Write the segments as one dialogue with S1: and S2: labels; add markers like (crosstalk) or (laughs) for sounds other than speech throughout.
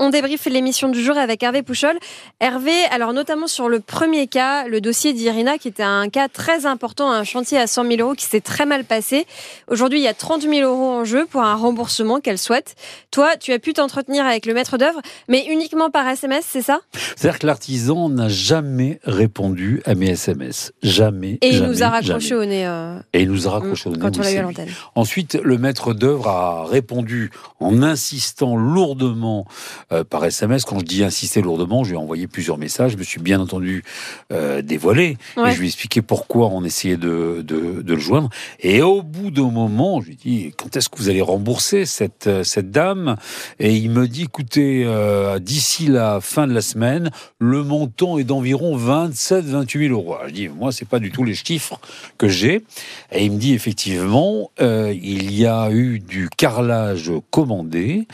S1: On débriefe l'émission du jour avec Hervé Pouchol. Hervé, alors notamment sur le premier cas, le dossier d'Irina, qui était un cas très important, un chantier à 100 000 euros qui s'est très mal passé. Aujourd'hui, il y a 30 000 euros en jeu pour un remboursement qu'elle souhaite. Toi, tu as pu t'entretenir avec le maître d'œuvre, mais uniquement par SMS, c'est ça?
S2: C'est-à-dire que l'artisan n'a jamais répondu à mes SMS. Jamais.
S1: Et
S2: il
S1: nous a raccroché au nez. Euh,
S2: Et il nous a raccroché au nez.
S1: Quand on l'a eu à l'antenne.
S2: Ensuite, le maître d'œuvre a répondu en insistant lourdement euh, par SMS. Quand je dis insister lourdement, je lui ai envoyé plusieurs messages. Je me suis bien entendu euh, dévoilé. Et je lui ai expliqué pourquoi on essayait de, de, de, le joindre. Et au bout d'un moment, je lui ai dit quand est-ce que vous allez rembourser cette, euh, cette dame? Et il me dit écoutez, euh, d'ici la fin de la semaine, le montant est d'environ 27 28 000 euros. je dis moi, c'est pas du tout les chiffres que j'ai. Et il me dit effectivement, il y a eu du carrelage commandé,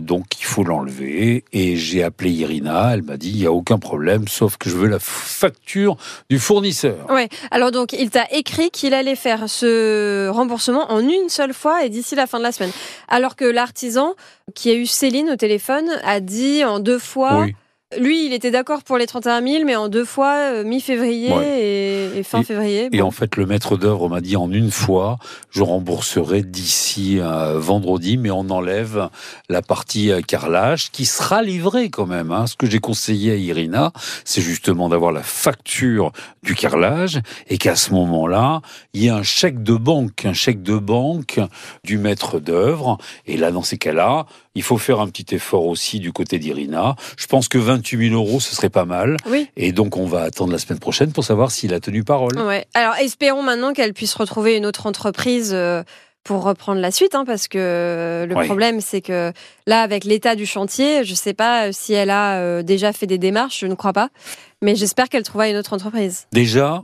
S2: donc il faut enlevé et j'ai appelé Irina. Elle m'a dit il n'y a aucun problème, sauf que je veux la facture du fournisseur.
S1: Ouais. Alors donc il t'a écrit qu'il allait faire ce remboursement en une seule fois et d'ici la fin de la semaine. Alors que l'artisan qui a eu Céline au téléphone a dit en deux fois. Lui, il était d'accord pour les 31 000, mais en deux fois, euh, mi-février et, fin février.
S2: Et en fait, le maître d'œuvre m'a dit en une fois, je rembourserai d'ici euh, vendredi, mais on enlève la partie euh, carrelage qui sera livrée quand même. Hein. Ce que j'ai conseillé à Irina, c'est justement d'avoir la facture du carrelage et qu'à ce moment-là, il y ait un chèque de banque, un chèque de banque du maître d'œuvre. Et là, dans ces cas-là, il faut faire un petit effort aussi du côté d'Irina. Je pense que 28 000 euros, ce serait pas mal.
S1: Oui.
S2: Et donc, on va attendre la semaine prochaine pour savoir s'il a tenu parole.
S1: Ouais. Alors, espérons maintenant qu'elle puisse retrouver une autre entreprise. Euh, pour reprendre la suite, hein, parce que le problème, c'est que là, avec l'état du chantier, je ne sais pas si elle a euh, déjà fait des démarches, je ne crois pas, mais j'espère qu'elle trouvera une autre entreprise.
S2: Déjà,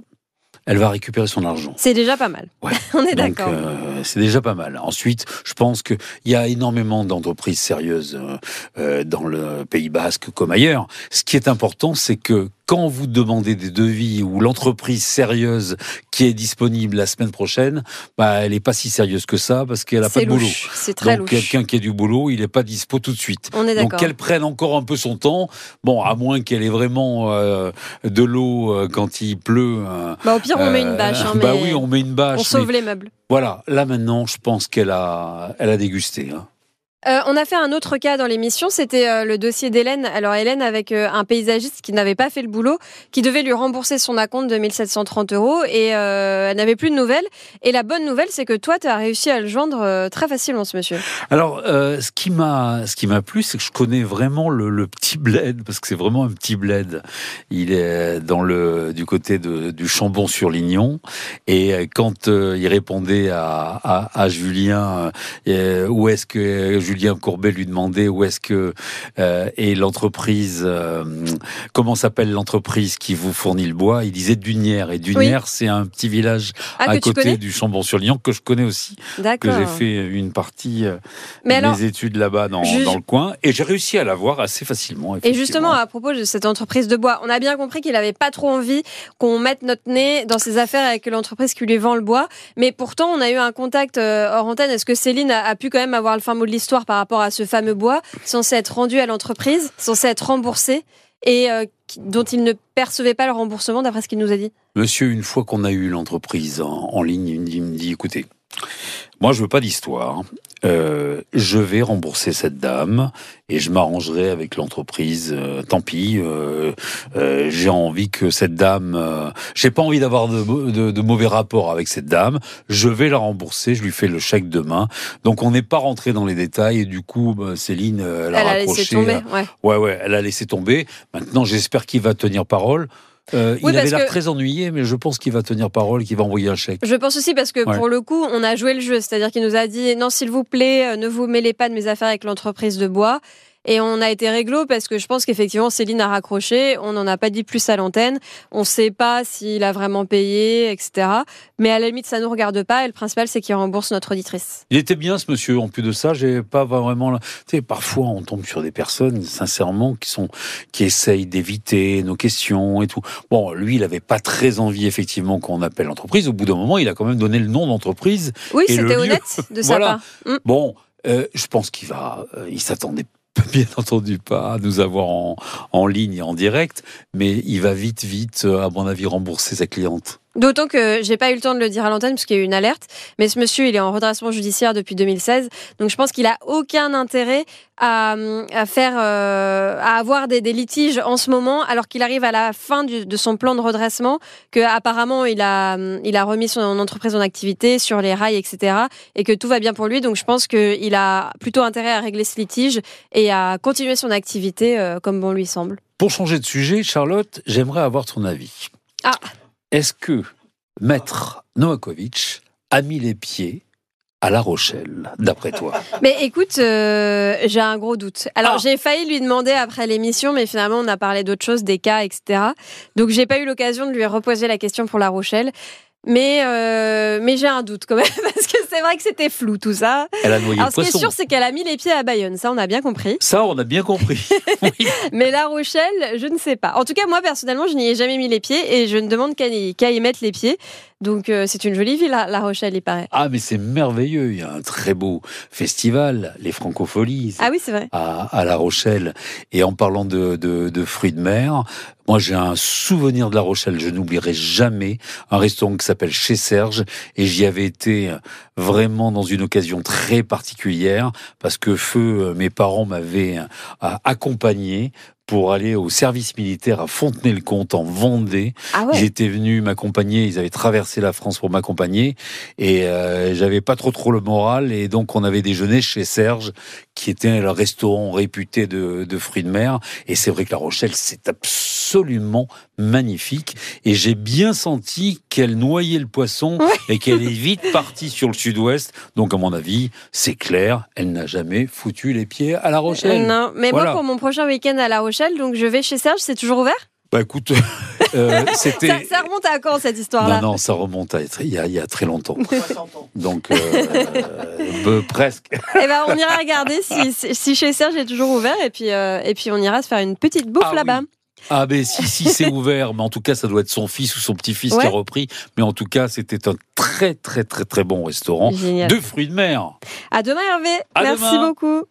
S2: elle va récupérer son argent.
S1: C'est déjà pas mal. (laughs) On est d'accord.
S2: Euh, c'est déjà pas mal. Ensuite, je pense qu'il y a énormément d'entreprises sérieuses euh, euh, dans le Pays Basque comme ailleurs. Ce qui est important, c'est que quand vous demandez des devis ou l'entreprise sérieuse qui est disponible la semaine prochaine, bah, elle n'est pas si sérieuse que ça parce qu'elle n'a pas de boulot.
S1: C'est très
S2: Donc quelqu'un qui a du boulot, il n'est pas dispo tout de suite.
S1: On est
S2: Donc qu'elle prenne encore un peu son temps, bon, à moins qu'elle ait vraiment euh, de l'eau euh, quand il pleut.
S1: Euh, bah, au pire, on met une bâche. Hein,
S2: bah oui, on met une bâche.
S1: On sauve les meubles.
S2: Voilà, là maintenant, je pense qu'elle a, elle a dégusté. Hein.
S1: Euh, on a fait un autre cas dans l'émission, c'était euh, le dossier d'Hélène. Alors Hélène avec euh, un paysagiste qui n'avait pas fait le boulot, qui devait lui rembourser son acompte de 1730 euros et elle n'avait plus de nouvelles. Et la bonne nouvelle, c'est que toi, tu as réussi à le joindre très facilement, ce monsieur.
S2: Alors, ce qui m'a, ce qui m'a plu, c'est que je connais vraiment le, petit bled parce que c'est vraiment un petit bled. Il est dans le du côté de, du Chambon-sur-Lignon et quand il répondait à, à, à Julien, où est-ce que Julien Courbet lui demandait où est-ce que euh, est l'entreprise, euh, comment s'appelle l'entreprise qui vous fournit le bois? Il disait Dunière. Et Dunière, c'est un petit village
S1: ah,
S2: à côté du Chambon-sur-Lignon que je connais aussi. Que j'ai fait une partie euh, de mes études là-bas dans, dans, le coin. Et j'ai réussi à l'avoir assez facilement.
S1: Et justement, à propos de cette entreprise de bois, on a bien compris qu'il n'avait pas trop envie qu'on mette notre nez dans ses affaires avec l'entreprise qui lui vend le bois. Mais pourtant, on a eu un contact hors antenne. Est-ce que Céline a, a pu quand même avoir le fin mot de l'histoire par rapport à ce fameux bois, censé être rendu à l'entreprise, censé être remboursé et euh, dont il ne percevait pas le remboursement d'après ce qu'il nous a dit.
S2: Monsieur, une fois qu'on a eu l'entreprise en, ligne, il me dit, écoutez, moi je veux pas d'histoire. Euh, je vais rembourser cette dame et je m'arrangerai avec l'entreprise. Euh, tant pis, euh, j'ai envie que cette dame, j'ai pas envie d'avoir de, mauvais rapports avec cette dame. Je vais la rembourser, je lui fais le chèque demain. Donc on n'est pas rentré dans les détails et du coup bah, Céline, elle a,
S1: elle a laissé tomber. Ouais.
S2: ouais, ouais, elle a laissé tomber. Maintenant j'espère qu'il va tenir parole. Euh, il avait l'air très ennuyé, mais je pense qu'il va tenir parole, qu'il va envoyer un chèque.
S1: Je pense aussi parce que pour le coup, on a joué le jeu, c'est-à-dire qu'il nous a dit non, s'il vous plaît, euh, ne vous mêlez pas de mes affaires avec l'entreprise de bois. Et on a été réglo parce que je pense qu'effectivement, Céline a raccroché. On n'en a pas dit plus à l'antenne. On ne sait pas s'il a vraiment payé, etc. Mais à la limite, ça ne nous regarde pas. Et le principal, c'est qu'il rembourse notre auditrice.
S2: Il était bien, ce monsieur. En plus de ça, j'ai pas vraiment. Tu sais, parfois, on tombe sur des personnes, sincèrement, qui sont, qui essayent d'éviter nos questions et tout. Bon, lui, il avait pas très envie, effectivement, qu'on appelle l'entreprise. Au bout d'un moment, il a quand même donné le nom d'entreprise.
S1: Oui, c'était honnête de sa
S2: part. Mm. Bon, euh, je pense qu'il va, euh, il s'attendait bien entendu pas nous avoir en, en ligne et en direct, mais il va vite, vite, euh, à mon avis, rembourser sa cliente.
S1: D'autant que j'ai pas eu le temps de le dire à l'antenne parce qu'il y a eu une alerte. Mais ce monsieur, il est en redressement judiciaire depuis 2016. Donc je pense qu'il a aucun intérêt à, faire, euh, à avoir des, litiges en ce moment, alors qu'il arrive à la fin de son plan de redressement, que apparemment il a, il a remis son entreprise en activité sur les rails, etc. Et que tout va bien pour lui. Donc je pense qu'il a plutôt intérêt à régler ce litige et à continuer son activité euh, comme bon lui semble.
S2: Pour changer de sujet, Charlotte, j'aimerais avoir ton avis.
S1: Ah.
S2: Est-ce que Maître Novakovic a mis les pieds à La Rochelle, d'après toi?
S1: Mais écoute, euh, j'ai un gros doute. Alors ah. j'ai failli lui demander après l'émission, mais finalement on a parlé d'autres choses, des cas, etc. Donc j'ai pas eu l'occasion de lui reposer la question pour La Rochelle. Mais, euh, mais j'ai un doute quand même, (laughs) parce que (laughs) c'est vrai que c'était flou tout ça.
S2: Elle a noyé
S1: Alors,
S2: ce
S1: qui est sûr, c'est qu'elle a mis les pieds à Bayonne, ça on a bien compris.
S2: Ça on a bien compris. (laughs)
S1: mais La Rochelle, je ne sais pas. En tout cas, moi personnellement, je n'y ai jamais mis les pieds et je ne demande qu'à y, mettre les pieds. Donc euh, c'est une jolie ville, La Rochelle, il paraît.
S2: Ah mais c'est merveilleux, il y a un très beau festival, les Francopholies.
S1: Ah oui, c'est vrai.
S2: À, La Rochelle. Et en parlant de, de, de fruits de mer, moi, j'ai un souvenir de La Rochelle, je n'oublierai jamais un restaurant qui s'appelle Chez Serge et j'y avais été vraiment dans une occasion très particulière parce que feu, mes parents m'avaient euh, accompagné pour aller au service militaire à Fontenay-le-Comte en Vendée.
S1: Ah
S2: ils étaient venus m'accompagner, ils avaient traversé la France pour m'accompagner. Et euh, j'avais pas trop trop le moral. Et donc on avait déjeuné chez Serge qui était un restaurant réputé de, de fruits de mer. Et c'est vrai que La Rochelle c'est absolument magnifique. Et j'ai bien senti qu'elle noyait le poisson et qu'elle est vite partie sur le sud-ouest. Donc à mon avis c'est clair elle n'a jamais foutu les pieds à La Rochelle.
S1: Non mais moi pour mon prochain week-end à La Rochelle donc je vais chez Serge, c'est toujours ouvert?
S2: Bah écoute, euh, (laughs)
S1: c'était. Ça, remonte à quand cette histoire-là?
S2: Non, non, ça remonte à il y a, il y a très longtemps. (laughs) Donc euh, presque.
S1: Eh ben, on ira regarder si, si chez Serge est toujours ouvert et puis euh, et puis on ira se faire une petite bouffe
S2: ah
S1: là-bas.
S2: Ah ben si si c'est ouvert, mais en tout cas ça doit être son fils ou son petit-fils qui a repris. Mais en tout cas c'était un très très très très bon restaurant de fruits de mer.
S1: À demain Hervé. Merci beaucoup.